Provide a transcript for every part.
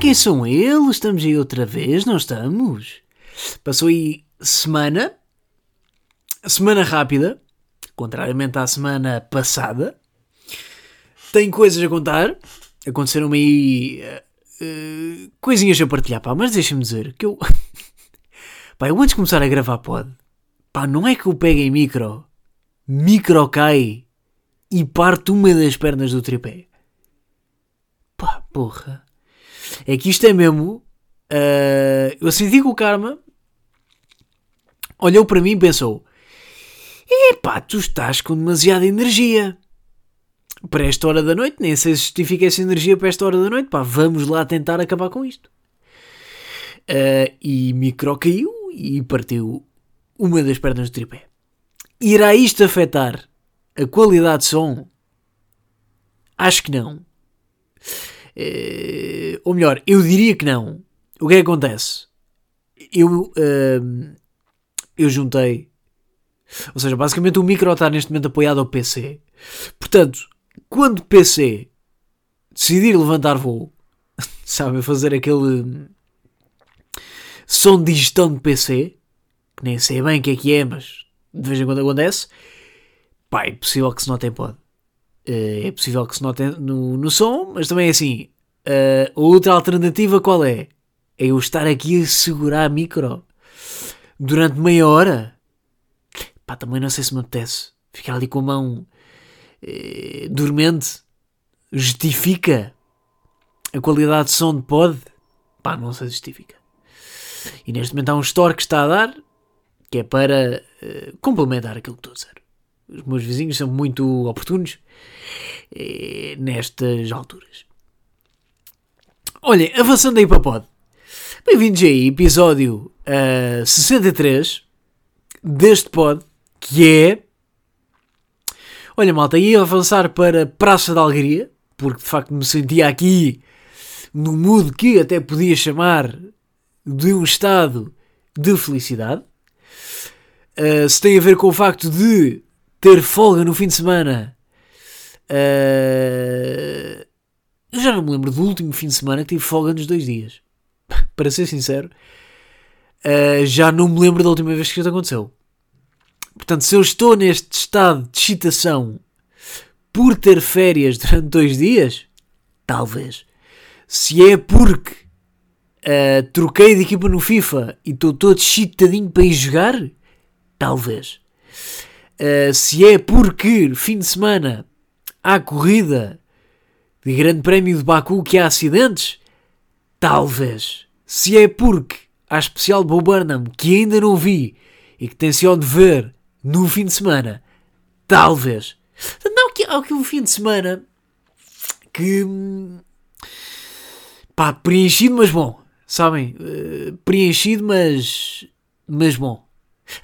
quem são eles? Estamos aí outra vez, não estamos? Passou aí semana, semana rápida, contrariamente à semana passada. Tenho coisas a contar, aconteceram-me aí uh, coisinhas a partilhar, pá, mas deixa-me dizer que eu. pá, eu antes de começar a gravar pod, pá, não é que eu pegue em micro, micro cai e parto uma das pernas do tripé. Pá, porra. É que isto é mesmo. Uh, eu senti que o karma olhou para mim e pensou: Epá, tu estás com demasiada energia. Para esta hora da noite, nem sei se justifica essa energia para esta hora da noite. Pá, vamos lá tentar acabar com isto. Uh, e micro caiu e partiu uma das pernas do tripé. Irá isto afetar a qualidade de som? Acho que não. Uh, ou melhor, eu diria que não. O que é que acontece? Eu, uh, eu juntei. Ou seja, basicamente o micro está neste momento apoiado ao PC. Portanto, quando o PC decidir levantar voo, sabe, fazer aquele som de gestão de PC, que nem sei bem o que é que é, mas de vez em quando acontece, pá, é possível que se note em pod. Uh, é possível que se note no, no som, mas também é assim. Uh, a outra alternativa qual é? É eu estar aqui a segurar a micro durante meia hora. Pá, também não sei se me apetece. Ficar ali com a mão uh, dormente justifica a qualidade de som de pod? Pá, não se justifica. E neste momento há um store que está a dar que é para complementar aquilo que estou a dizer. Os meus vizinhos são muito oportunos eh, nestas alturas. Olhem, avançando aí para o pod. Bem-vindos aí, episódio uh, 63 deste pod, que é. Olha, malta, ia avançar para Praça da Alegria, porque de facto me sentia aqui no mood que até podia chamar de um estado de felicidade. Uh, se tem a ver com o facto de ter folga no fim de semana. Uh, eu já não me lembro do último fim de semana que tive folga nos dois dias. Para ser sincero, uh, já não me lembro da última vez que isso aconteceu. Portanto, se eu estou neste estado de excitação por ter férias durante dois dias, talvez. Se é porque uh, troquei de equipa no FIFA e estou todo excitadinho para ir jogar, talvez. Uh, se é porque fim de semana há corrida de Grande Prémio de Baku que há acidentes, talvez. Se é porque há especial de Bo Burnham que ainda não vi e que tenciono ver no fim de semana, talvez. Não, que há um fim de semana que pá, preenchido, mas bom. Sabem? Uh, preenchido, mas, mas bom.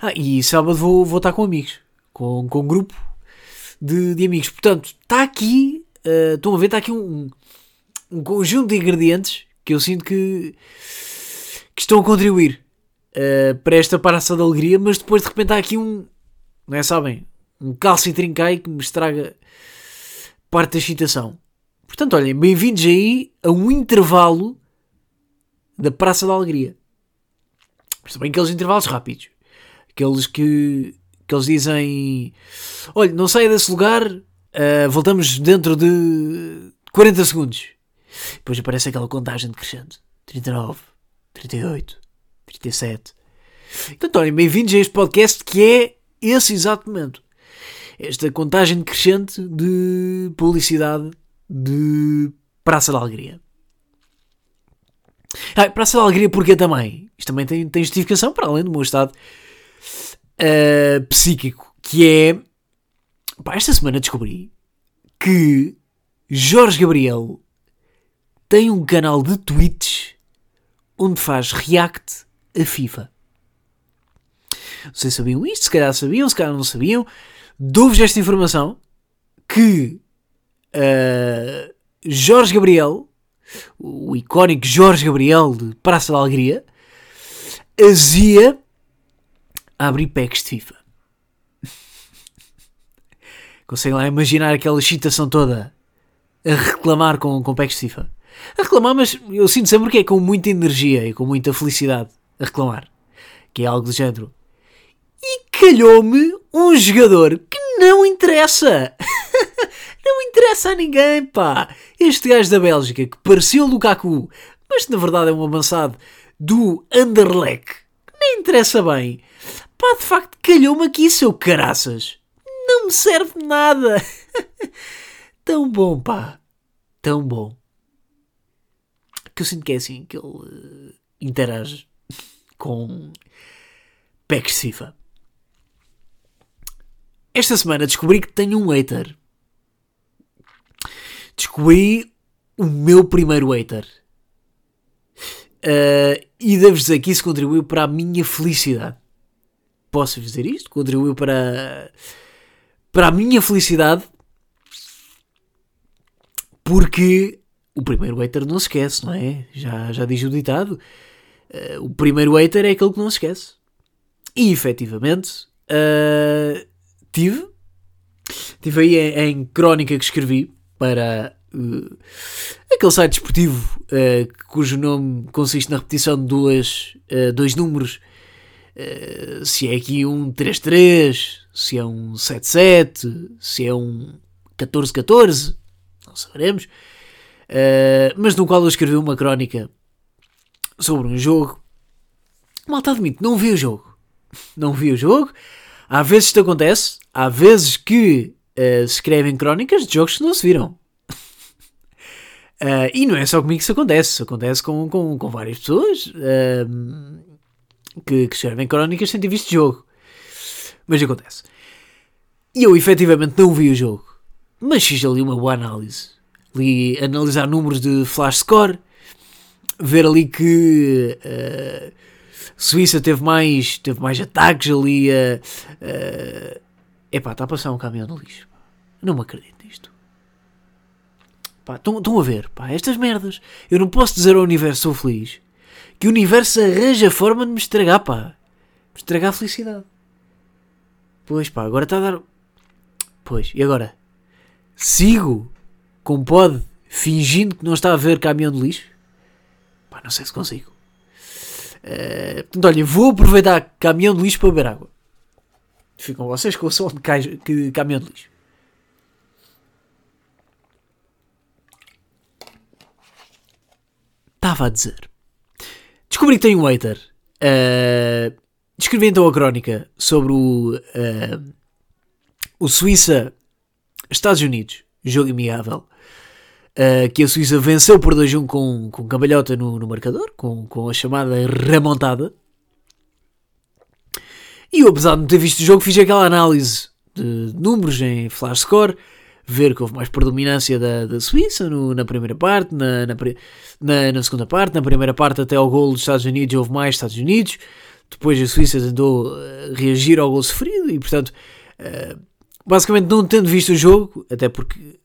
Ah, e sábado vou, vou estar com amigos com, com um grupo de, de amigos. Portanto, está aqui, uh, estão a ver, está aqui um, um conjunto de ingredientes que eu sinto que, que estão a contribuir uh, para esta paraça de alegria, mas depois de repente há aqui um, não é, sabem, um calço e trincai que me estraga parte da excitação. Portanto, olhem, bem-vindos aí a um intervalo da Praça da Alegria. Mas também aqueles intervalos rápidos. Aqueles que que eles dizem: Olha, não saia desse lugar, uh, voltamos dentro de 40 segundos. Depois aparece aquela contagem decrescente: 39, 38, 37. Então, olhem, bem-vindos a este podcast que é esse exato momento. Esta contagem decrescente de publicidade de Praça da Alegria. Ah, Praça da Alegria porque também? Isto também tem, tem justificação para além do meu estado uh, psíquico, que é. Pá, esta semana descobri que Jorge Gabriel tem um canal de tweets onde faz react a FIFA. Se sabiam isto, se calhar sabiam, se calhar não sabiam. Dou-vos esta informação que uh, Jorge Gabriel, o icónico Jorge Gabriel de Praça da Alegria, azia a abrir packs de FIFA. Conseguem lá imaginar aquela excitação toda a reclamar com, com packs de FIFA. a reclamar, mas eu sinto sempre que é com muita energia e com muita felicidade a reclamar. Que é algo do género. E calhou-me um jogador que não interessa. não interessa a ninguém, pá. Este gajo da Bélgica que parecia o Lukaku, mas na verdade é um avançado do Anderlecht. Nem interessa bem. Pá, de facto, calhou-me aqui, seu caraças. Não me serve nada. Tão bom, pá. Tão bom. Que eu sinto que é assim que ele uh, interage com packs FIFA. Esta semana descobri que tenho um hater. Descobri o meu primeiro hater. Uh, e devo dizer que isso contribuiu para a minha felicidade. Posso dizer isto? Contribuiu para, para a minha felicidade porque o primeiro hater não se esquece, não é? Já, já diz o ditado. Uh, o primeiro hater é aquele que não se esquece. E efetivamente uh, tive. Tive aí em, em, crónica que escrevi para uh, aquele site desportivo cujo nome consiste na repetição de duas, dois números. Se é aqui um 33, se é um 77, se é um 1414 não saberemos, uh, mas no qual eu escrevi uma crónica sobre um jogo. Malta admite, não vi o jogo. Não vi o jogo. Há vezes isto acontece, há vezes que uh, escrevem crónicas de jogos que não se viram. Uh, e não é só comigo que isso acontece, isso acontece com, com, com várias pessoas uh, que, que escrevem crónicas sem ter visto jogo. Mas acontece. E eu efetivamente não vi o jogo. Mas fiz ali uma boa análise. Ali analisar números de flash score, ver ali que uh, Suíça teve mais, teve mais ataques ali a. Uh, epá, está a passar um caminhão no lixo. Não me acredito nisto. Estão a ver, pá, estas merdas. Eu não posso dizer ao universo sou feliz que o universo arranja forma de me estragar, pá. Me estragar a felicidade. Pois pá, agora está a dar. Pois, e agora? sigo com pod fingindo que não está a ver caminhão de lixo? Pá, não sei se consigo. Uh, portanto, olha, vou aproveitar caminhão de lixo para beber água. Ficam vocês com o som de caixa, que, caminhão de lixo. Estava a dizer. Descobri que tenho um hater. Uh, escrevi então a crónica sobre o, uh, o Suíça Estados Unidos, jogo amigável, uh, que a Suíça venceu por 2-1 com, com cambalhota no, no marcador, com, com a chamada remontada. E eu, apesar de não ter visto o jogo, fiz aquela análise de números em flash score, ver que houve mais predominância da, da Suíça no, na primeira parte, na, na, na, na, segunda parte. Na primeira parte, até ao gol dos Estados Unidos, houve mais Estados Unidos. Depois a Suíça tentou uh, reagir ao gol sofrido e, portanto, uh, basicamente não tendo visto o jogo, até porque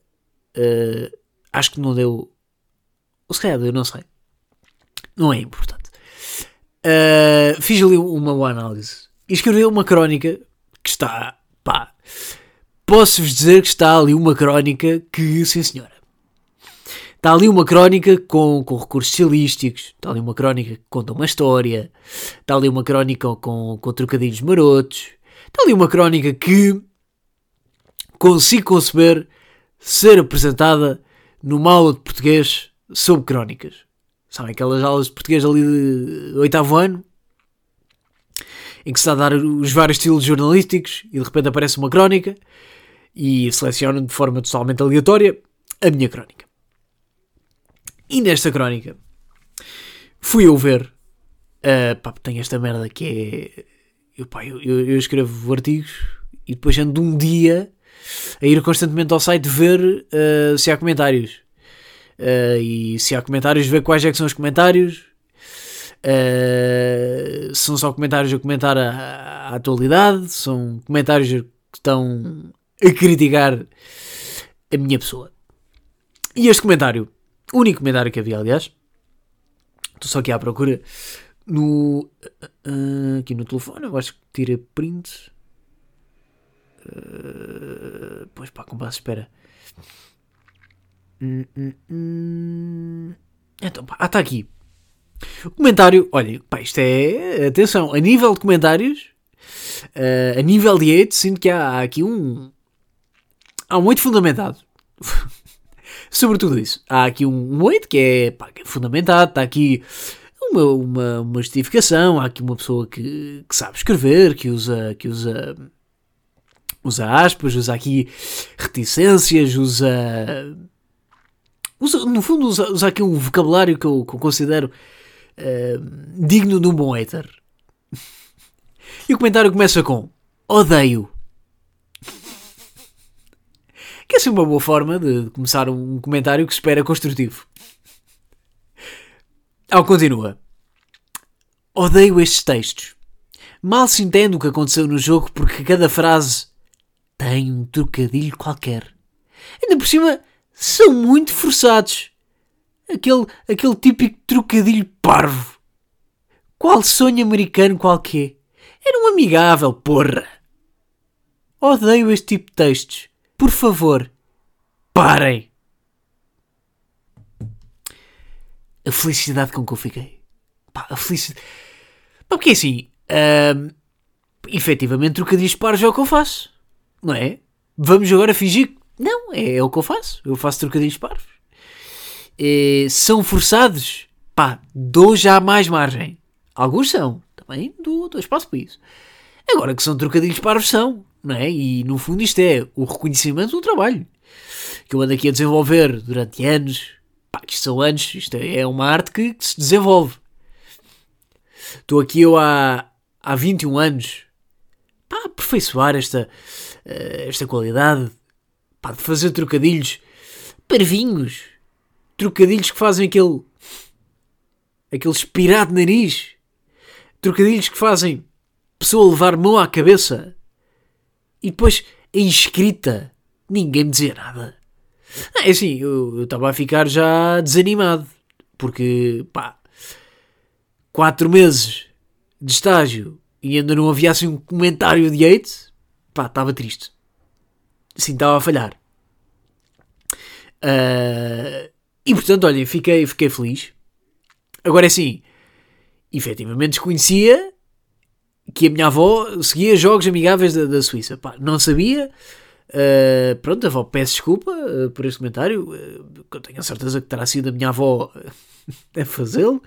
uh, acho que não deu. Ou se calhar deu, não sei. Não é importante. Uh, fiz ali uma análise e escrevi uma crónica que está. pá. Posso-vos dizer que está ali uma crónica que, sim senhora. Está ali uma crónica com, com recursos estilísticos, está ali uma crónica que conta uma história, está ali uma crónica com, com trocadilhos marotos, está ali uma crónica que consigo conceber ser apresentada numa aula de português sobre crónicas. Sabem aquelas aulas de português ali de oitavo ano? Em que se está a dar os vários estilos jornalísticos e de repente aparece uma crónica e selecionam de forma totalmente aleatória a minha crónica. E nesta crónica fui eu ver. Uh, pá, tenho esta merda que é. Eu, pá, eu, eu, escrevo artigos e depois ando um dia a ir constantemente ao site ver uh, se há comentários. Uh, e se há comentários, ver quais é que são os comentários. Uh, são só comentários a comentar a, a, atualidade, são comentários que estão a criticar a minha pessoa. E este comentário, o único comentário que havia, aliás, estou só aqui à procura no, uh, aqui no telefone, eu acho que tira print. Uh, pois pá, com base espera. Hum, hum, hum. Então, pá, está aqui. Comentário, olha, pá, isto é. Atenção, a nível de comentários, uh, a nível de hate, sinto que há, há aqui um. Há um hate fundamentado. Sobretudo isso. Há aqui um, um hate que é, pá, que é fundamentado, está aqui uma, uma, uma justificação, há aqui uma pessoa que, que sabe escrever, que usa. Que usa usa aspas, usa aqui reticências, usa. usa no fundo, usa, usa aqui um vocabulário que eu, que eu considero uh, digno de um bom hater. E o comentário começa com odeio. Que é uma boa forma de começar um comentário que se espera construtivo. Ao continua. Odeio estes textos. Mal se entende o que aconteceu no jogo porque cada frase tem um trocadilho qualquer. Ainda por cima, são muito forçados. Aquele, aquele típico trocadilho parvo. Qual sonho americano qualquer. Era um amigável, porra. Odeio este tipo de textos. Por favor, parem. A felicidade com que eu fiquei. Pá, a felicidade. Pá, porque assim, hum, efetivamente trocadilhos parvos é o que eu faço não é? Vamos agora fingir. Não, é, é o que eu faço. Eu faço trocadilhos parvos. É, são forçados? Pá, dou já mais margem. Alguns são. Também dou, dou espaço para isso. Agora que são trocadilhos parvos, são. Não é? E no fundo isto é o reconhecimento do trabalho. Que eu ando aqui a desenvolver durante anos. Pá, isto são anos. Isto é, é uma arte que, que se desenvolve. Estou aqui eu há, há 21 anos pá, aperfeiçoar esta, uh, esta qualidade, pá, de fazer trocadilhos parvinhos, trocadilhos que fazem aquele, aquele espirar de nariz, trocadilhos que fazem pessoa levar mão à cabeça e depois em escrita ninguém me dizia nada. é assim, eu estava a ficar já desanimado porque, pá, quatro meses de estágio e ainda não havia assim um comentário de hate, pá, estava triste. Sim, estava a falhar. Uh, e portanto, olhem, fiquei, fiquei feliz. Agora é assim, efetivamente desconhecia que a minha avó seguia jogos amigáveis da, da Suíça. Pá, não sabia. Uh, pronto, avó, peço desculpa uh, por este comentário. Uh, eu tenho a certeza que terá sido a minha avó a fazê-lo.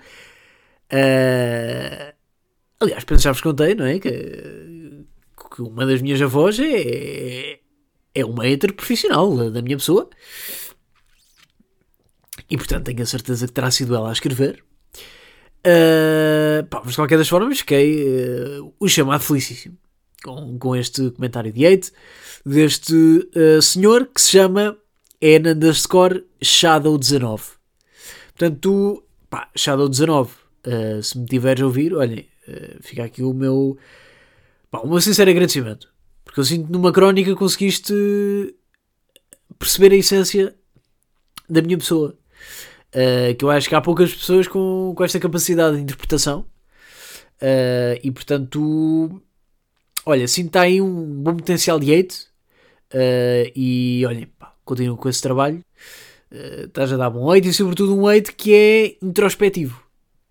Aliás, penso já vos contei, não é? Que, que uma das minhas avós é, é uma hater profissional da minha pessoa. E portanto tenho a certeza que terá sido ela a escrever. Uh, pá, mas de qualquer das formas, fiquei uh, o chamado felicíssimo com, com este comentário de hate deste uh, senhor que se chama N underscore Shadow19. Portanto, tu, pá, Shadow19, uh, se me tiveres a ouvir, olhem, fica aqui o meu, pá, o meu sincero agradecimento. Porque eu sinto que numa crónica conseguiste perceber a essência da minha pessoa. Uh, que eu acho que há poucas pessoas com, com esta capacidade de interpretação. Uh, e portanto, olha, sinto está aí um bom potencial de hate. Uh, e olhem, continuo com esse trabalho. Uh, estás a dar bom hate e, sobretudo, um hate que é introspectivo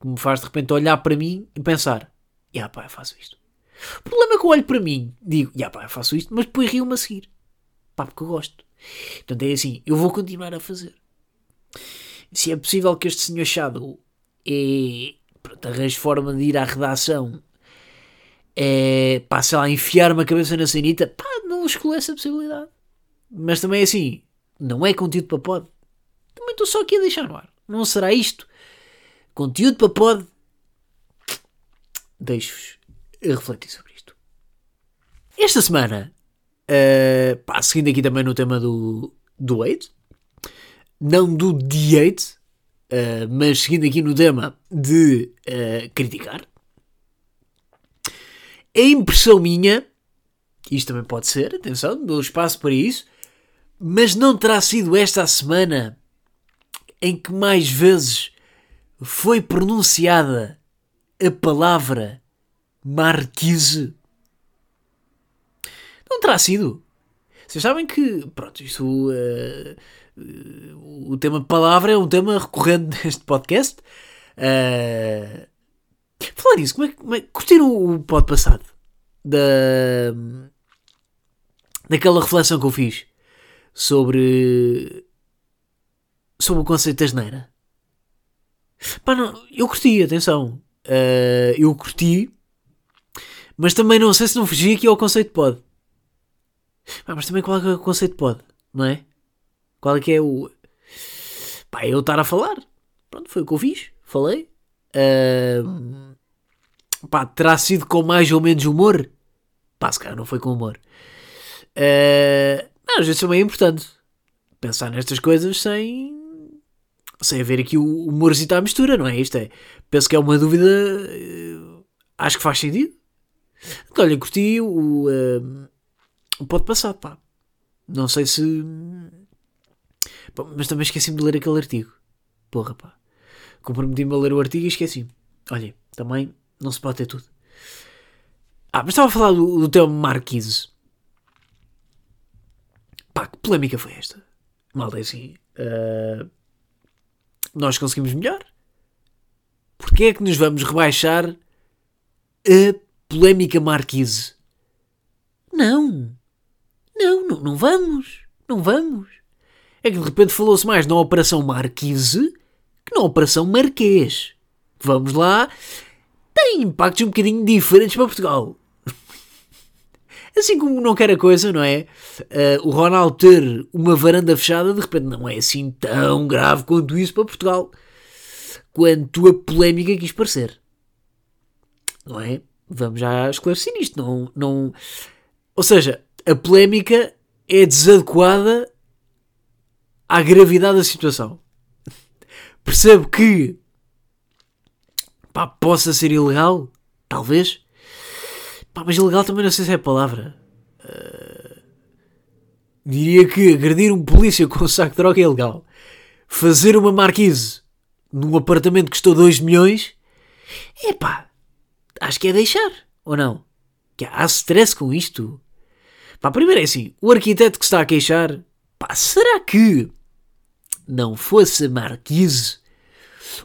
que me faz de repente olhar para mim e pensar: Ya pá, eu faço isto. O problema é que eu olho para mim, digo: Ya pá, eu faço isto, mas depois rio-me a seguir. Pá, porque eu gosto. Portanto é assim: eu vou continuar a fazer. Se é possível que este senhor Shadow é, pronto, arranje forma de ir à redação é, pá, sei lá, enfiar uma cabeça na sanita, pá, não excluo essa possibilidade. Mas também é assim, não é conteúdo para pod. Também estou só aqui a deixar no ar. Não será isto Conteúdo para pod. Deixo-vos refletir sobre isto. Esta semana, uh, pá, seguindo aqui também no tema do, do hate, não do de hate, uh, mas seguindo aqui no tema de uh, criticar, a impressão minha, isto também pode ser, atenção, dou espaço para isso, mas não terá sido esta a semana em que mais vezes foi pronunciada a palavra Marquise? Não terá sido. Vocês sabem que, pronto, isto, uh, uh, o tema palavra é um tema recorrente neste podcast. Uh, falar isso, como é, como é curtiram o pod passado? Da, daquela reflexão que eu fiz sobre, sobre o conceito da geneira. Pá, não, eu curti, atenção. Eu curti, mas também não sei se não fugi aqui ao conceito pod. Pá, mas também qual é, é o conceito pod, não é? Qual é que é o. Pá, eu estar a falar. Pronto, foi o que eu fiz. Falei. Uh, pá, terá sido com mais ou menos humor? Pá, se calhar não foi com humor. Uh, não, às vezes também é importante pensar nestas coisas sem sem haver aqui o humorzito à mistura, não é? Isto é, penso que é uma dúvida, uh, acho que faz sentido. Então, olha, curti o, uh, pode passar, pá. Não sei se. Pá, mas também esqueci-me de ler aquele artigo. Porra, pá. Comprometi-me a ler o artigo e esqueci-me. Olha, também não se pode ter tudo. Ah, mas estava a falar do, do teu Marquise. Pá, que polémica foi esta? Malta, é assim. Uh, nós conseguimos melhor. Porquê é que nos vamos rebaixar a polémica Marquise? Não. Não, não, não vamos. Não vamos. É que de repente falou-se mais na Operação Marquise que na Operação Marquês. Vamos lá. Tem impactos um bocadinho diferentes para Portugal. Assim como não quer a coisa, não é? Uh, o Ronaldo ter uma varanda fechada, de repente, não é assim tão grave quanto isso para Portugal. Quanto a polémica quis parecer. Não é? Vamos já esclarecer isto. Não, não... Ou seja, a polémica é desadequada à gravidade da situação. Percebo que pá, possa ser ilegal, talvez, Pá, mas ilegal também não sei se é a palavra. Uh, diria que agredir um polícia com um saco de droga é ilegal. Fazer uma marquise num apartamento que custou 2 milhões, é pá, acho que é deixar, ou não? Que há stress com isto. Pá, primeiro é assim, o arquiteto que está a queixar, pá, será que não fosse marquise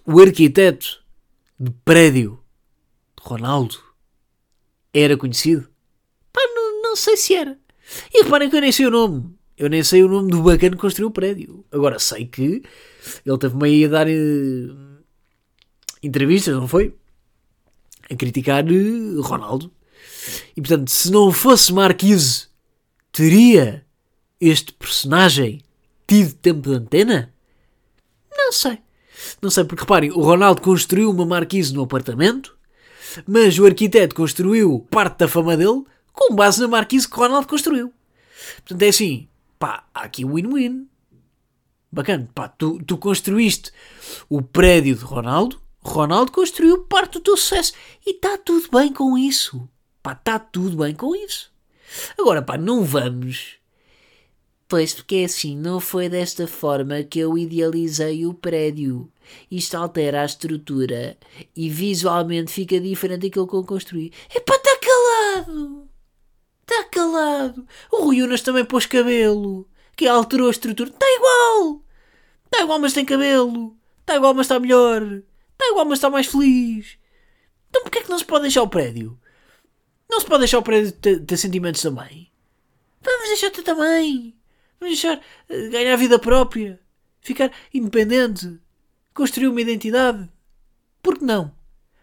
o arquiteto de prédio de Ronaldo era conhecido? Pá, não, não sei se era. E reparem que eu nem sei o nome. Eu nem sei o nome do bacana que construiu o prédio. Agora sei que ele teve meio a dar uh, entrevistas, não foi? A criticar uh, Ronaldo. E portanto, se não fosse Marquise, teria este personagem tido tempo de antena? Não sei. Não sei, porque reparem, o Ronaldo construiu uma marquise no apartamento mas o arquiteto construiu parte da fama dele com base na marquise que Ronaldo construiu. Portanto, é assim, pá, há aqui win-win. Bacana, pá, tu, tu construíste o prédio de Ronaldo, Ronaldo construiu parte do teu sucesso e está tudo bem com isso. Pá, está tudo bem com isso. Agora, pá, não vamos Pois porque é assim, não foi desta forma que eu idealizei o prédio. Isto altera a estrutura e visualmente fica diferente daquilo que eu construí. Epá, está calado! Está calado! O Rui Unas também pôs cabelo, que alterou a estrutura. Está igual! Está igual, mas tem cabelo. Está igual, mas está melhor. Está igual, mas está mais feliz. Então porquê é que não se pode deixar o prédio? Não se pode deixar o prédio ter, ter sentimentos também? Vamos deixar ter também. Vamos deixar eh, ganhar vida própria. Ficar independente. Construir uma identidade. Por que não?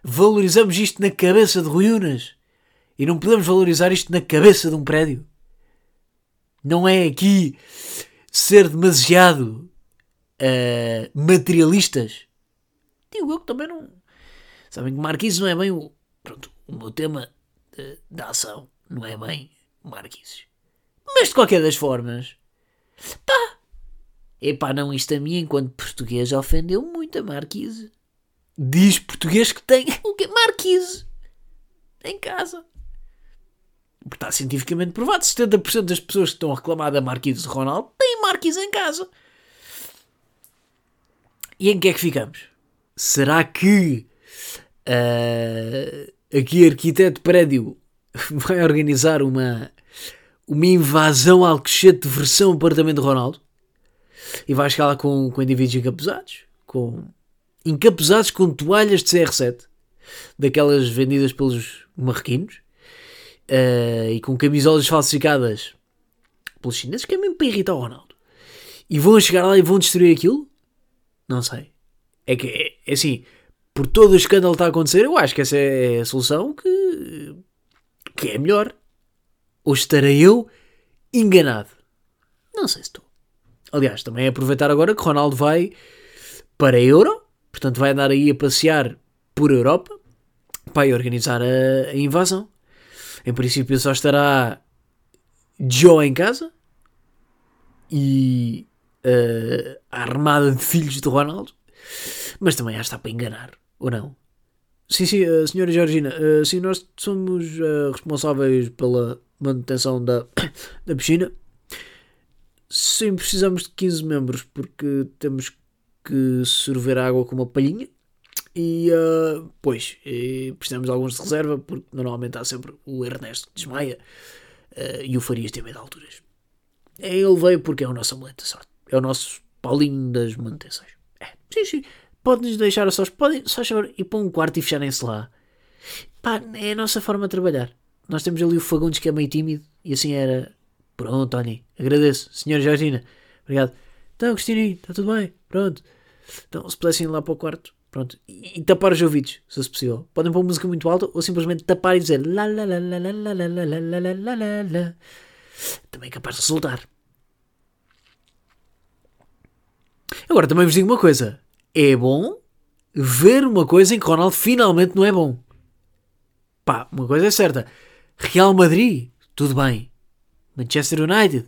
Valorizamos isto na cabeça de ruínas. E não podemos valorizar isto na cabeça de um prédio. Não é aqui ser demasiado uh, materialistas. Digo eu que também não. Sabem que Marquises não é bem o. Pronto, o meu tema da ação não é bem Marquises. Mas de qualquer das formas, Pá! Epá, não, isto a mim, enquanto português, ofendeu muito a Marquise. Diz português que tem o quê? Marquise. Em casa. Porque está cientificamente provado. 70% das pessoas que estão a reclamar da Marquise de Ronaldo têm Marquise em casa. E em que é que ficamos? Será que uh, aqui arquiteto prédio vai organizar uma uma invasão alcochete versão apartamento de Ronaldo. E vai chegar lá com, com indivíduos encapuzados, com encapuzados com toalhas de CR7, daquelas vendidas pelos marroquinos, uh, e com camisolas falsificadas pelos chineses, que é mesmo para irritar o Ronaldo. E vão chegar lá e vão destruir aquilo? Não sei. É que, é, é assim, por todo o escândalo que está a acontecer, eu acho que essa é a solução que, que é melhor. Ou estarei eu enganado? Não sei se estou. Aliás, também é aproveitar agora que Ronaldo vai para a Euro, portanto vai andar aí a passear por Europa para organizar a, a invasão. Em princípio só estará Joe em casa e uh, a armada de filhos de Ronaldo, mas também que está para enganar, ou não? Sim, sim, uh, senhora Georgina, uh, sim, nós somos uh, responsáveis pela manutenção da, da piscina. Sim, precisamos de 15 membros porque temos que sorver água com uma palhinha. E, uh, pois, e precisamos de alguns de reserva porque normalmente há sempre o Ernesto que desmaia e o Farias tem medo de alturas. É, ele veio porque é o nosso amuleto da sorte. É o nosso Paulinho das manutenções. É, sim, sim. Pode-nos deixar a sós. Podem, só chamar, ir para um quarto e fecharem-se lá. Pá, é a nossa forma de trabalhar. Nós temos ali o Fagundes que é meio tímido e assim era. Pronto, Tony, agradeço. Senhor Georgina, obrigado. Então, Agostinho, está tudo bem? Pronto. Então, se pudessem ir lá para o quarto, pronto. E, e tapar os ouvidos, se fosse possível. Podem pôr música muito alta ou simplesmente tapar e dizer la la la la la la la la la la. Também é capaz de resultar. Agora também vos digo uma coisa. É bom ver uma coisa em que Ronaldo finalmente não é bom. Pá, uma coisa é certa. Real Madrid, tudo bem. Manchester United,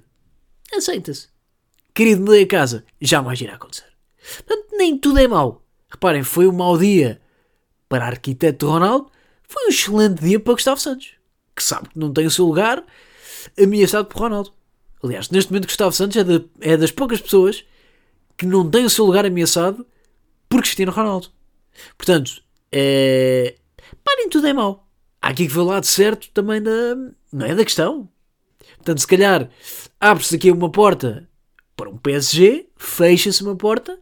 aceita-se. Querido, mudei a casa, jamais irá acontecer. Portanto, nem tudo é mau. Reparem, foi um mau dia para arquiteto Ronaldo, foi um excelente dia para Gustavo Santos, que sabe que não tem o seu lugar ameaçado por Ronaldo. Aliás, neste momento Gustavo Santos é, de, é das poucas pessoas que não tem o seu lugar ameaçado por Cristiano Ronaldo. Portanto, é... Pá, nem tudo é mau. Há aqui que ver o lado certo também da... Não é da questão. Portanto, se calhar abre-se aqui uma porta para um PSG, fecha-se uma porta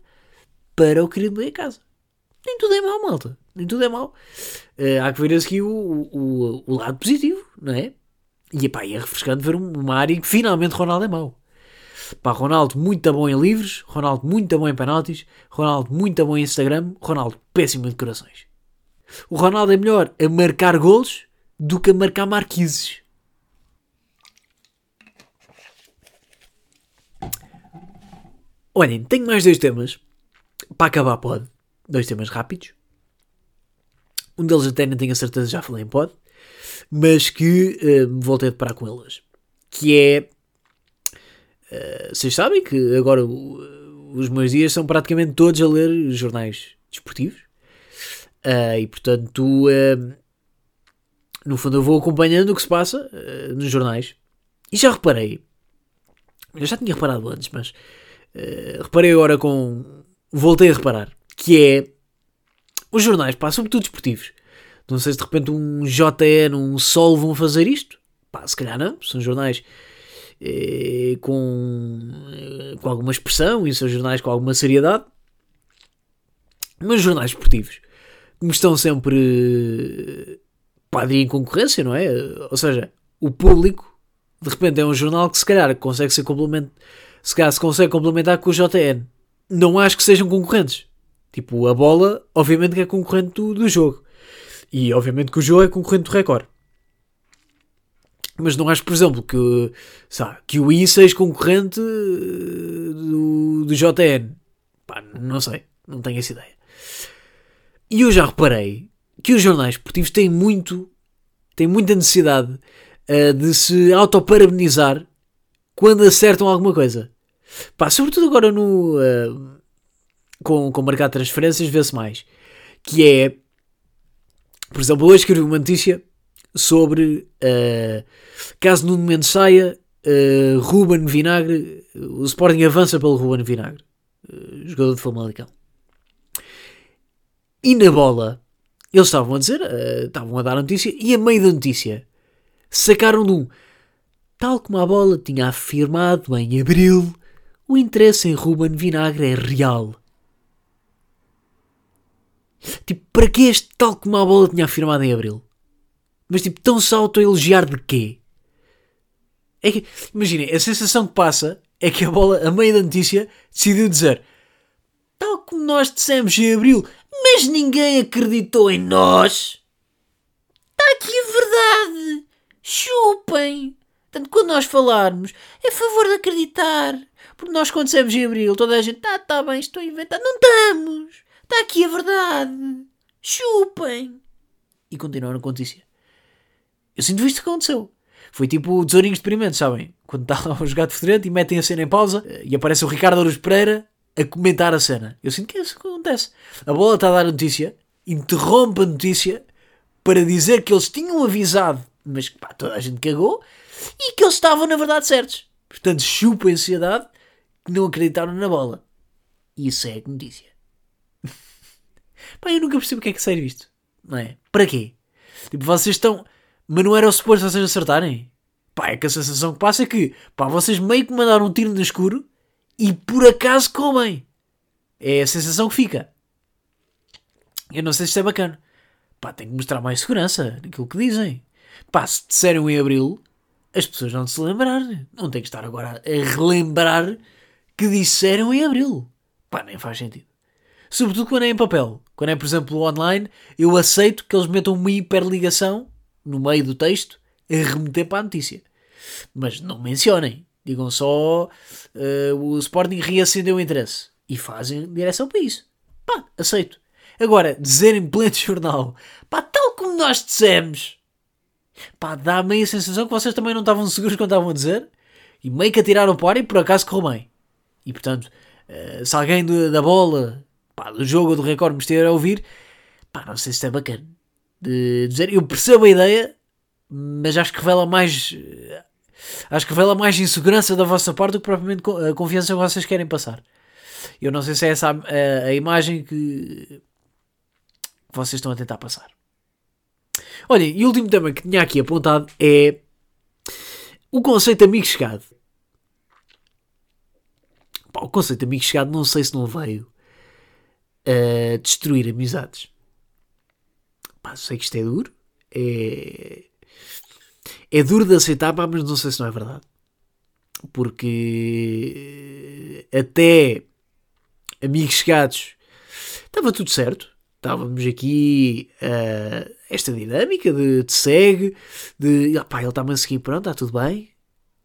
para o querido meio casa. Nem tudo é mau, malta. Nem tudo é mau. Uh, há que ver aqui o, o, o, lado positivo, não é? E epá, é refrescante ver uma área em que finalmente Ronaldo é mau. Pá, Ronaldo muito bom em livros, Ronaldo muito bom em penaltis, Ronaldo muito bom em Instagram, Ronaldo péssimo em decorações. O Ronaldo é melhor a marcar golos do que a marcar marquises. Olhem, tenho mais dois temas para acabar pod. Dois temas rápidos. Um deles até não tenho a certeza, já falei em pod. Mas que uh, voltei a deparar com ele hoje. Que é... Uh, vocês sabem que agora uh, os meus dias são praticamente todos a ler jornais desportivos. Uh, e portanto, no fundo, eu vou acompanhando o que se passa nos jornais. E já reparei, eu já tinha reparado antes, mas reparei agora com voltei a reparar, que é os jornais, pá, sobretudo desportivos. Não sei se de repente um JN, um Sol vão fazer isto. Pá, se calhar não. São jornais eh, com, eh, com alguma expressão e são jornais com alguma seriedade. Mas jornais esportivos, como estão sempre pá, em concorrência, não é? Ou seja, o público de repente é um jornal que se calhar consegue ser complemento, se calhar se consegue complementar com o JN não acho que sejam concorrentes. Tipo, a bola, obviamente que é concorrente do, do jogo. E obviamente que o jogo é concorrente do recorde. Mas não acho, por exemplo, que, sabe, que o I seja concorrente eh, do, do JN. Pá, não sei. Não tenho essa ideia. E eu já reparei que os jornais esportivos têm muito, têm muita necessidade uh, de se autoparabenizar quando acertam alguma coisa. Pá, sobretudo agora no. Uh, com, com o mercado de transferências vê-se mais. Que é. Por exemplo, hoje escrevi uma notícia sobre. Uh, caso Nuno Mendes saia, uh, Ruben Vinagre. O Sporting avança pelo Ruben Vinagre, uh, jogador de Famalicão. E na bola, eles estavam a dizer, uh, estavam a dar a notícia, e a meio da notícia sacaram de um Tal como a bola tinha afirmado em abril, o interesse em Ruben Vinagre é real. Tipo, para que este tal como a bola tinha afirmado em abril? Mas tipo, tão só auto elogiar de quê? É que, imaginem, a sensação que passa é que a bola, a meio da notícia, decidiu dizer tal como nós dissemos em abril, mas ninguém acreditou em nós. Está aqui a verdade. Chupem. Portanto, quando nós falarmos, é favor de acreditar. Porque nós, quando dissemos em abril, toda a gente, tá, tá bem, estou a inventar. Não estamos. Está aqui a verdade. Chupem. E continuaram com a notícia. Eu sinto isto que aconteceu. Foi tipo tesourinhos de experimento, sabem? Quando está a jogar de diferente e metem a cena em pausa e aparece o Ricardo Aruz Pereira a comentar a cena. Eu sinto que é isso que acontece. A bola está a dar a notícia, interrompe a notícia para dizer que eles tinham avisado, mas pá, toda a gente cagou e que eles estavam na verdade certos. Portanto, chupa a ansiedade que não acreditaram na bola. Isso é notícia. pá, eu nunca percebo o que é que serve isto. Não é? Para quê? Tipo, vocês estão. Mas não era o suposto vocês acertarem? Pá, é que a sensação que passa é que, pá, vocês meio que mandaram um tiro no escuro e por acaso comem. É a sensação que fica. Eu não sei se isto é bacana. Pá, tem que mostrar mais segurança naquilo que dizem. Pá, se disseram em abril, as pessoas vão se lembrar. Não tem que estar agora a relembrar que disseram em abril. Pá, nem faz sentido. Sobretudo quando é em papel. Quando é, por exemplo, online, eu aceito que eles metam uma hiperligação no meio do texto remeter para a notícia. Mas não mencionem. Digam só uh, o Sporting reacendeu o interesse. E fazem direção para isso. Pá, aceito. Agora, dizer em pleno jornal, pá, tal como nós dissemos, pá, dá meio a sensação que vocês também não estavam seguros quando estavam a dizer e meio que atiraram para o ar e por acaso correu bem. E portanto, uh, se alguém do, da bola, pá, do jogo ou do recorde me estiver a ouvir, pá, não sei se é bacana de dizer. Eu percebo a ideia, mas acho que revela mais Acho que revela mais insegurança da vossa parte do que propriamente a confiança que vocês querem passar. Eu não sei se é essa a, a imagem que vocês estão a tentar passar. Olhem, e o último tema que tinha aqui apontado é o conceito amigo chegado. Pá, o conceito amigo chegado não sei se não veio a destruir amizades. Pá, sei que isto é duro. É, é duro de aceitar, pá, mas não sei se não é verdade. Porque até amigos chegados estava tudo certo. Estávamos aqui uh, esta dinâmica de, de segue, de ah, pá, ele está-me a seguir, pronto, está tudo bem.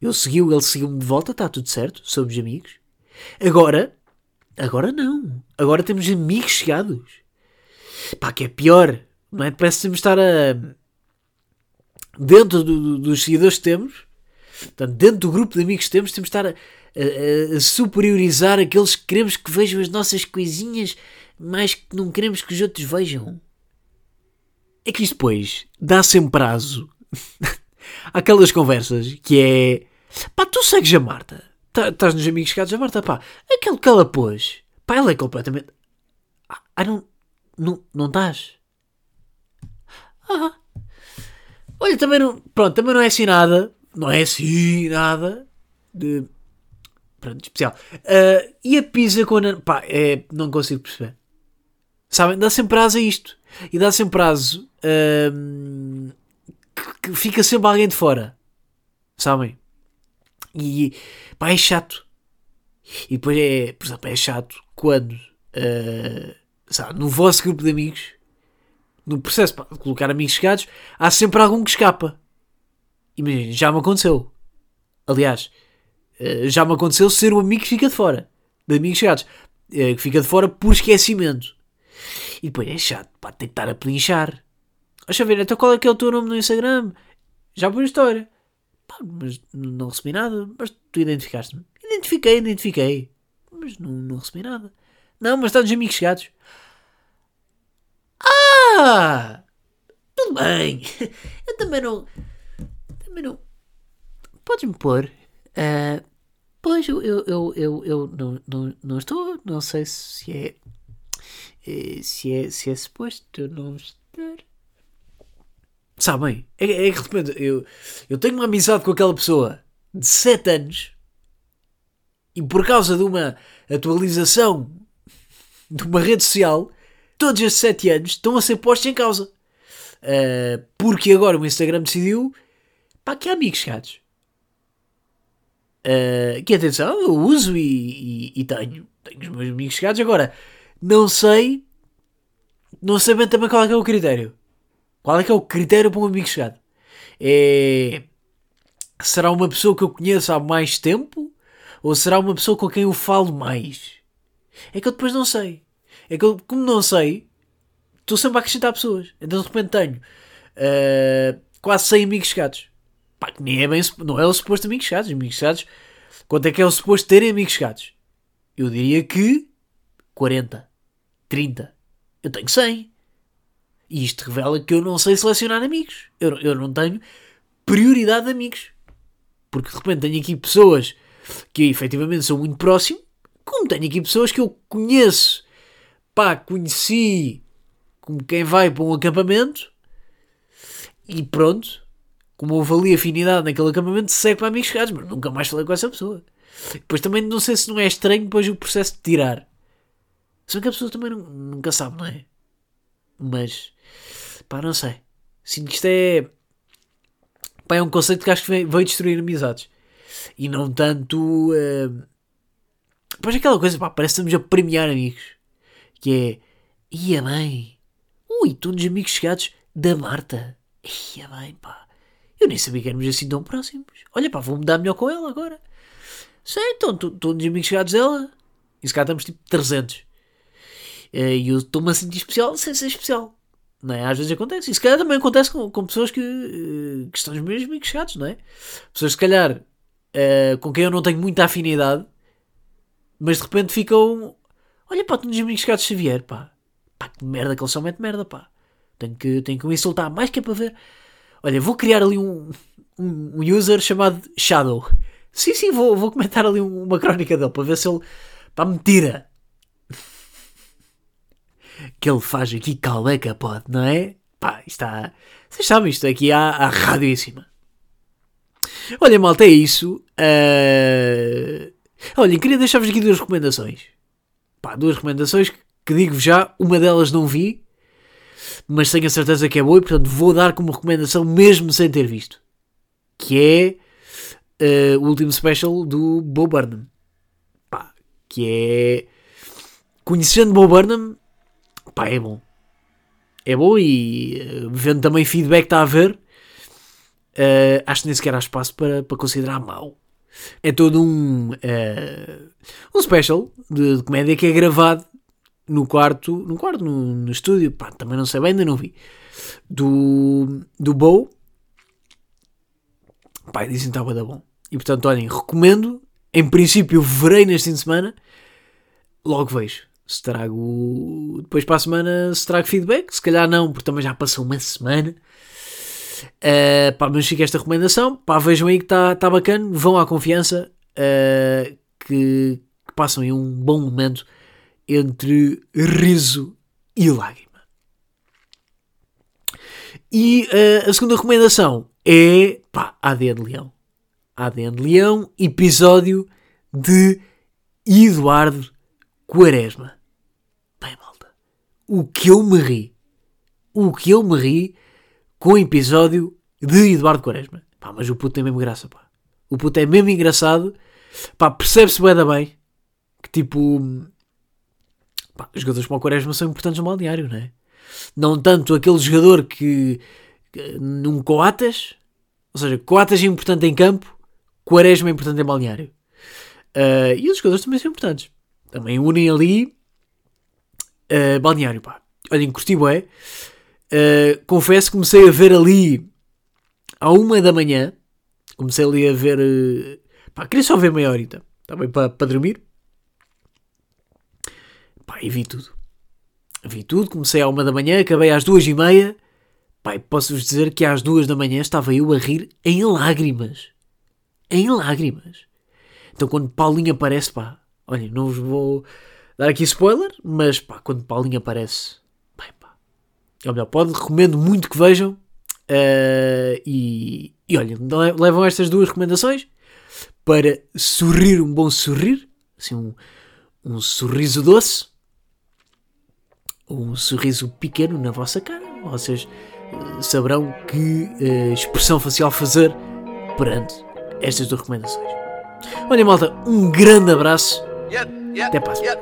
Eu segui ele seguiu-me de volta, está tudo certo, somos amigos. Agora, agora não. Agora temos amigos chegados. Pá, que é pior, não é? Parece que estar a dentro do, do, dos seguidores que temos, portanto, dentro do grupo de amigos que temos, temos de estar a, a, a, superiorizar aqueles que queremos que vejam as nossas coisinhas, mais que não queremos que os outros vejam. É que isto depois dá sempre prazo aquelas conversas que é pá, tu segues a Marta, tá, estás nos amigos chegados a Marta, pá, aquele que ela pôs, pá, ela é completamente. Ah, não, não, não estás? Ah, Olha, também não. Pronto, também não é assim nada. Não é assim nada. De. Pronto, especial. Uh, e a pizza com a. Pá, é, não consigo perceber. Sabem? Dá sempre prazo a isto. E dá sempre prazo. Uh, que, que, fica sempre alguém de fora. Sabem? E. Pá, é chato. E depois é. Por exemplo, é chato quando. Uh, sabe, no vosso grupo de amigos no processo de colocar amigos chegados, há sempre algum que escapa. Imagina, já me aconteceu. Aliás, eh, já me aconteceu ser o amigo que fica de fora. De amigos chegados. Eh, que fica de fora por esquecimento. E depois é chato, pá, tem que estar a plinchar. Deixa ver, então qual é que é o teu nome no Instagram? Já por história. Pá, mas não recebi nada. Mas tu identificaste-me. Identifiquei, identifiquei. Mas não, não recebi nada. Não, mas está nos amigos chegados. Ah! Tudo bem. Eu também não. Também não. Podes-me pôr. Uh, pois eu, eu, eu, eu, eu não, não, não estou. Não sei se é. Eh, se é, se é suposto não estar. Sabem? É, é que de repente eu, eu tenho uma amizade com aquela pessoa de 7 anos e por causa de uma atualização de uma rede social, todos esses 7 anos estão a ser postos em causa. Uh, porque agora o Instagram decidiu pá, que há amigos chegados. Uh, que atenção, eu uso e, e, e, tenho. Tenho os meus amigos chegados. Agora, não sei. Não sei bem também qual é é o critério. Qual é que é o critério para um amigo chegado? É. Será uma pessoa que eu conheço há mais tempo? Ou será uma pessoa com quem eu falo mais? É que eu depois não sei. É que eu, como não sei, estou sempre a acrescentar pessoas. Então de repente tenho uh, quase 100 amigos chegados. Pá, que nem é bem, não é o suposto amigos chegados. Amigos chegados, quanto é que é o suposto terem amigos chegados? Eu diria que 40, 30. Eu tenho 100. E isto revela que eu não sei selecionar amigos. Eu, eu não tenho prioridade de amigos. Porque de repente tenho aqui pessoas que efetivamente são muito próximo, como tenho aqui pessoas que eu conheço, pá, conheci como quem vai para um acampamento e pronto, como houve ali afinidade naquele acampamento, segue para amigos chegados, mas nunca mais falei com essa pessoa. Depois também não sei se não é estranho depois o processo de tirar. Só que a pessoa também não, nunca sabe, não é? Mas, pá, não sei. Sinto que isto é. Pá, é um conceito que acho que veio destruir amizades. E não tanto. Uh... Pois aquela coisa, pá, parece que estamos a premiar amigos. Que é. Ia bem. Estão nos amigos chegados da Marta. Ia bem, pá. Eu nem sabia que éramos assim tão próximos. Olha, pá, vou-me dar melhor com ela agora. Sei, estão todos os amigos chegados dela. E se cá estamos tipo 300. Eh, e eu estou-me a sentir especial sem ser especial. Não é? Às vezes acontece. E se calhar também acontece com, com pessoas que, eh, que estão nos meus amigos chegados, não é? Pessoas, se calhar, uh, com quem eu não tenho muita afinidade, mas de repente ficam. Olha, pá, estão nos amigos chegados Xavier, pá. Pá, que merda que eles são, mete merda, pá. Tenho que, tenho que me insultar mais que é para ver. Olha, vou criar ali um, um, um user chamado Shadow. Sim, sim, vou, vou comentar ali uma crónica dele para ver se ele. pá, me tira que ele faz aqui caleca pode, não é? Pá, está. Vocês sabem, isto aqui há, há rádio em cima. Olha, malta, é isso. Uh... Olha, queria deixar-vos aqui duas recomendações. Pá, duas recomendações que digo já, uma delas não vi, mas tenho a certeza que é boa e portanto vou dar como recomendação mesmo sem ter visto. Que é uh, o último special do Bo Burnham. Pá, que é... Conhecendo Bo Burnham, pá, é bom. É bom e uh, vendo também feedback que está a ver, uh, acho que nem sequer há espaço para, para considerar mau. É todo um, uh, um special de, de, comédia que é gravado no quarto, no quarto, no, no estúdio, pá, também não sei bem, ainda não vi, do, do Bow. Pá, dizem que estava da bom. E portanto, olhem, recomendo. Em princípio, verei neste fim de semana. Logo vejo se trago depois para a semana se trago feedback, se calhar não, porque também já passou uma semana. Uh, pá, mas fica esta recomendação. Pá, vejam aí que está tá bacana, vão à confiança uh, que, que passam aí um bom momento entre riso e lágrima. E uh, a segunda recomendação é pá, ADN Leão. ADN Leão, episódio de Eduardo Quaresma. Bem, malta, o que eu me ri, o que eu me ri com o episódio de Eduardo Quaresma. Pá, mas o puto tem mesmo graça, pá. O puto é mesmo engraçado. Pá, percebe-se bem da bem que tipo. Pá, os jogadores para o Quaresma são importantes no balneário, não é? Não tanto aquele jogador que. num Coatas. Ou seja, Coatas é importante em campo, Quaresma é importante em balneário. Uh, e os jogadores também são importantes também unem ali uh, balneário, pá. Olhem, curti bué. Uh, confesso que comecei a ver ali à uma da manhã. Comecei ali a ver. Uh, pá, queria só ver meia horita. Também para, para dormir. Pá, e vi tudo. Vi tudo. Comecei à uma da manhã, acabei às duas e meia. Pai, posso-vos dizer que às duas da manhã estava eu a rir em lágrimas. Em lágrimas. Então quando Paulinho aparece, pá, Olhem, não vos vou dar aqui spoiler, mas pá, quando Paulinho aparece, É melhor, pode, recomendo muito que vejam. Uh, e, e olha, levam estas duas recomendações para sorrir um bom sorrir, assim, um, um sorriso doce, ou um sorriso pequeno na vossa cara. Vocês uh, saberão que uh, expressão facial fazer perante estas duas recomendações. Olha, malta, um grande abraço. Até a próxima.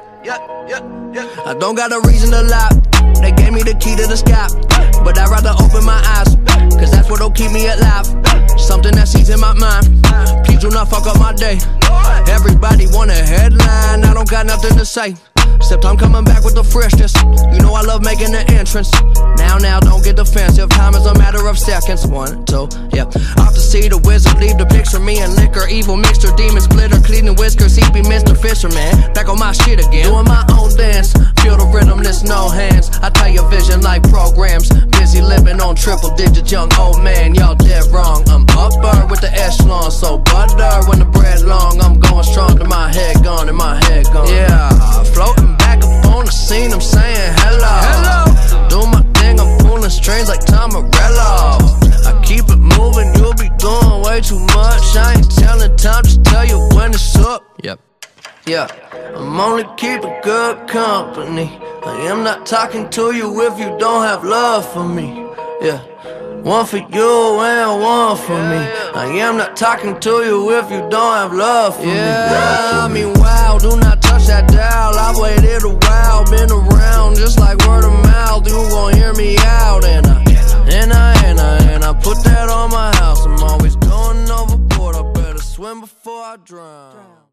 I don't got a reason to lie. They gave me the key to the sky. But I'd rather open my eyes. Cause that's what'll keep me alive. Something that sees in my mind. Please do not fuck up my day. Everybody want a headline. I don't got nothing to say. Except I'm coming back with the freshness. You know I love making the entrance. Now, now, don't get defensive. Time is a matter of seconds. One, two, yeah. Off to see the wizard, leave the picture. Me and liquor, evil mixture, demons, glitter, cleaning whiskers. He be Mr. Fisherman. Back on my shit again. Doing my own dance. Feel the rhythm, there's no hands. I tell your vision like programs. Busy living on triple digits, young old man. Y'all dead wrong. I'm upper with the echelon. So butter when the bread long. I'm going strong to my head gone and my head gone. Yeah, floating back up on the scene, I'm saying hello. hello. Do my thing, I'm pulling strings like Tom Morello. I keep it moving, you'll be doing way too much. I ain't telling time, just tell you when it's up. Yep. Yeah, I'm only keeping good company. I am not talking to you if you don't have love for me. Yeah. One for you and one for me. I am not talking to you if you don't have love for yeah, me. Yeah, I mean, wow, do not touch that dial. I've waited a while, been around just like word of mouth. You gon' hear me out, and I, and I, and I, and I put that on my house. I'm always going overboard. I better swim before I drown.